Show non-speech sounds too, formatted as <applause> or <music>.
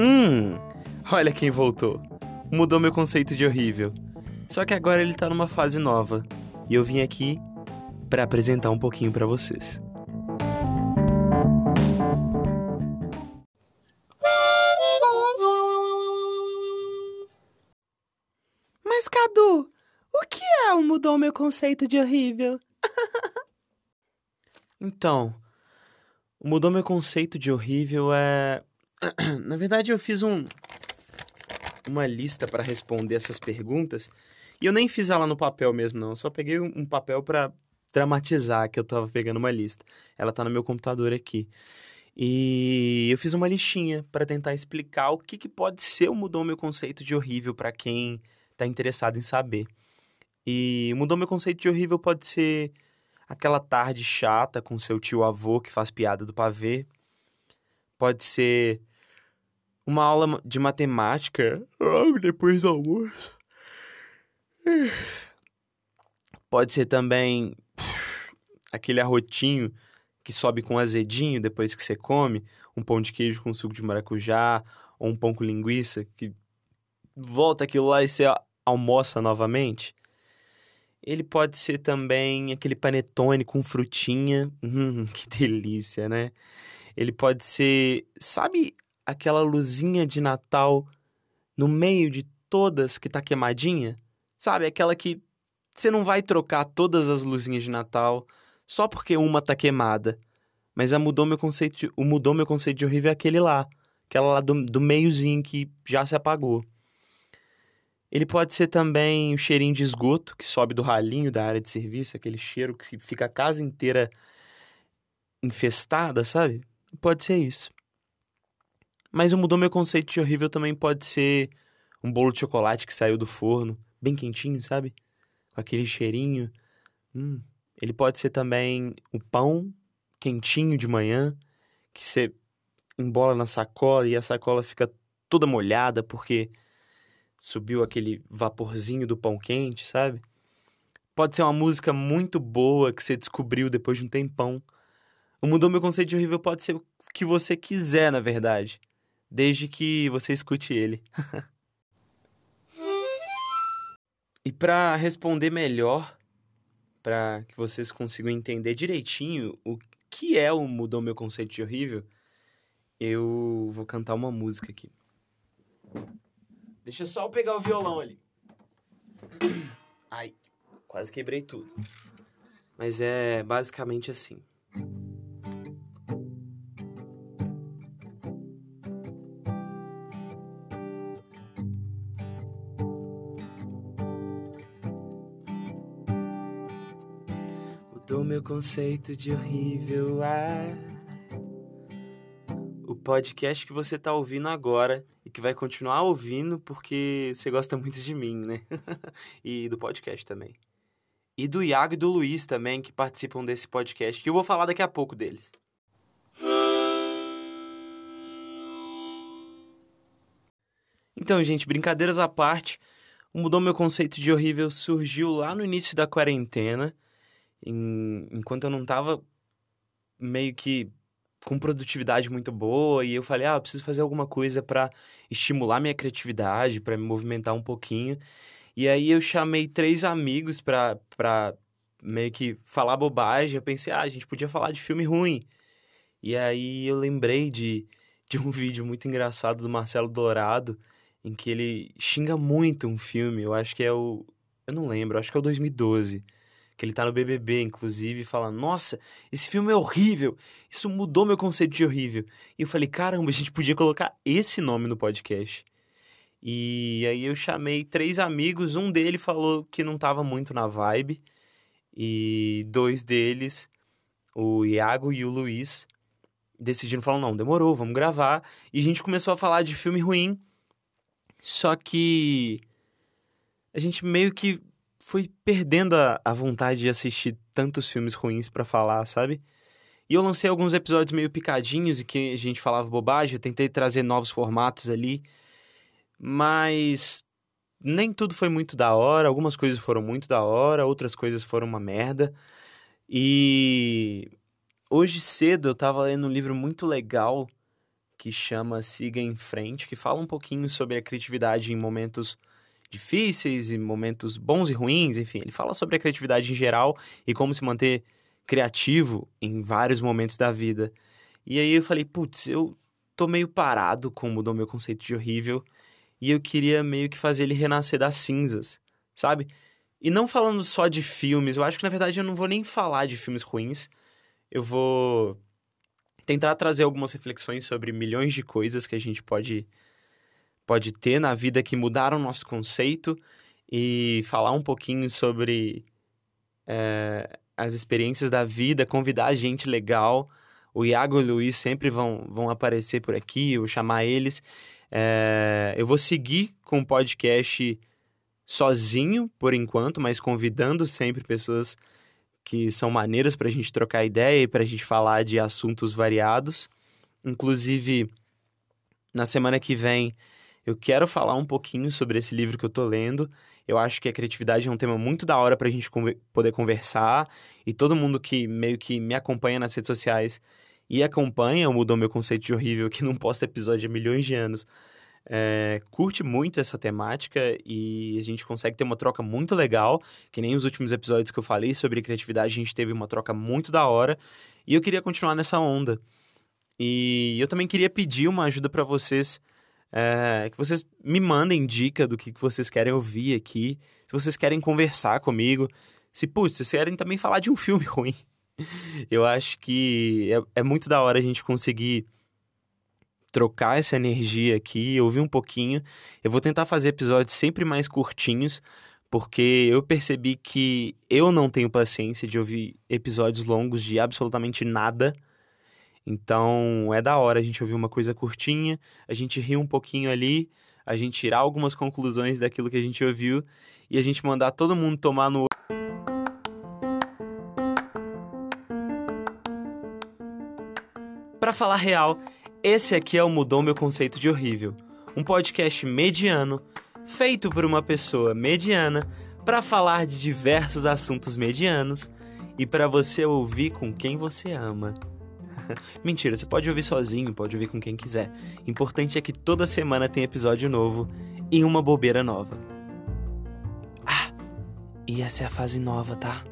Hum, olha quem voltou. Mudou meu conceito de horrível. Só que agora ele tá numa fase nova. E eu vim aqui para apresentar um pouquinho para vocês. Mas Cadu, o que é o mudou meu conceito de horrível? <laughs> então, mudou meu conceito de horrível é <clears throat> Na verdade, eu fiz um uma lista para responder essas perguntas e eu nem fiz ela no papel mesmo, não. Eu só peguei um papel para dramatizar que eu tava pegando uma lista. Ela tá no meu computador aqui. E eu fiz uma listinha para tentar explicar o que, que pode ser o mudou meu conceito de horrível para quem tá interessado em saber. E mudou meu conceito de horrível pode ser aquela tarde chata com seu tio avô que faz piada do pavê. Pode ser uma aula de matemática logo depois do almoço. <sighs> Pode ser também aquele arrotinho que sobe com azedinho depois que você come, um pão de queijo com suco de maracujá, ou um pão com linguiça, que volta aquilo lá e você almoça novamente. Ele pode ser também aquele panetone com frutinha. <laughs> Hum, que delícia, né? Ele pode ser, sabe aquela luzinha de Natal no meio de todas que tá queimadinha? Sabe, aquela que você não vai trocar todas as luzinhas de Natal só porque uma tá queimada. Mas a mudou meu conceito de, o mudou meu conceito de horrível é aquele lá, aquela lá do, do meiozinho que já se apagou. Ele pode ser também o cheirinho de esgoto que sobe do ralinho da área de serviço, aquele cheiro que fica a casa inteira infestada, sabe? Pode ser isso. Mas o mudou meu conceito de horrível também pode ser um bolo de chocolate que saiu do forno, bem quentinho, sabe? Com aquele cheirinho. Hum. Ele pode ser também o pão quentinho de manhã, que você embola na sacola e a sacola fica toda molhada porque subiu aquele vaporzinho do pão quente, sabe? Pode ser uma música muito boa que você descobriu depois de um tempão. O Mudou Meu Conceito de Horrível pode ser o que você quiser, na verdade desde que você escute ele. <laughs> e para responder melhor, para que vocês consigam entender direitinho o que é o Mudou Meu Conceito de Horrível, eu vou cantar uma música aqui. Deixa só eu pegar o violão ali. Ai, quase quebrei tudo. Mas é basicamente assim. Do meu conceito de horrível é o podcast que você tá ouvindo agora e que vai continuar ouvindo porque você gosta muito de mim, né? <laughs> e do podcast também. E do Iago e do Luiz também, que participam desse podcast, que eu vou falar daqui a pouco deles. Então, gente, brincadeiras à parte, mudou meu conceito de horrível surgiu lá no início da quarentena em, enquanto eu não tava meio que com produtividade muito boa e eu falei, ah, eu preciso fazer alguma coisa para estimular minha criatividade, para me movimentar um pouquinho. E aí eu chamei três amigos para para meio que falar bobagem. Eu pensei, ah, a gente podia falar de filme ruim. E aí eu lembrei de, de um <laughs> vídeo muito engraçado do Marcelo Dourado, em que ele xinga muito um filme. Eu acho que é o. Eu não lembro, acho que é o 2012 que ele tá no BBB, inclusive, fala: Nossa, esse filme é horrível, isso mudou meu conceito de horrível. E eu falei: Caramba, a gente podia colocar esse nome no podcast. E aí eu chamei três amigos, um deles falou que não tava muito na vibe, e dois deles, o Iago e o Luiz, decidiram falar: Não, demorou, vamos gravar. E a gente começou a falar de filme ruim, só que a gente meio que fui perdendo a, a vontade de assistir tantos filmes ruins para falar, sabe? E eu lancei alguns episódios meio picadinhos e que a gente falava bobagem, eu tentei trazer novos formatos ali, mas nem tudo foi muito da hora, algumas coisas foram muito da hora, outras coisas foram uma merda. E hoje cedo eu tava lendo um livro muito legal que chama Siga em Frente, que fala um pouquinho sobre a criatividade em momentos difíceis e momentos bons e ruins, enfim, ele fala sobre a criatividade em geral e como se manter criativo em vários momentos da vida. E aí eu falei, putz, eu tô meio parado com mudou meu conceito de horrível e eu queria meio que fazer ele renascer das cinzas, sabe? E não falando só de filmes, eu acho que na verdade eu não vou nem falar de filmes ruins. Eu vou tentar trazer algumas reflexões sobre milhões de coisas que a gente pode pode ter na vida que mudaram o nosso conceito e falar um pouquinho sobre é, as experiências da vida, convidar gente legal. O Iago e o Luiz sempre vão, vão aparecer por aqui, eu vou chamar eles. É, eu vou seguir com o podcast sozinho, por enquanto, mas convidando sempre pessoas que são maneiras para a gente trocar ideia e para a gente falar de assuntos variados. Inclusive, na semana que vem, eu quero falar um pouquinho sobre esse livro que eu tô lendo. Eu acho que a criatividade é um tema muito da hora pra gente conver poder conversar. E todo mundo que meio que me acompanha nas redes sociais e acompanha o Mudou Meu Conceito de Horrível, que não posta episódio há milhões de anos, é, curte muito essa temática e a gente consegue ter uma troca muito legal, que nem os últimos episódios que eu falei sobre criatividade, a gente teve uma troca muito da hora e eu queria continuar nessa onda. E eu também queria pedir uma ajuda para vocês é, que vocês me mandem dica do que, que vocês querem ouvir aqui. Se vocês querem conversar comigo. Se, putz, vocês querem também falar de um <laughs> filme ruim. Eu acho que é, é muito da hora a gente conseguir trocar essa energia aqui, ouvir um pouquinho. Eu vou tentar fazer episódios sempre mais curtinhos, porque eu percebi que eu não tenho paciência de ouvir episódios longos de absolutamente nada. Então é da hora a gente ouvir uma coisa curtinha, a gente rir um pouquinho ali, a gente tirar algumas conclusões daquilo que a gente ouviu e a gente mandar todo mundo tomar no. Para falar real, esse aqui é o Mudou Meu Conceito de Horrível, um podcast mediano feito por uma pessoa mediana para falar de diversos assuntos medianos e para você ouvir com quem você ama. <laughs> Mentira, você pode ouvir sozinho, pode ouvir com quem quiser. Importante é que toda semana tem episódio novo e uma bobeira nova. Ah, e essa é a fase nova, tá?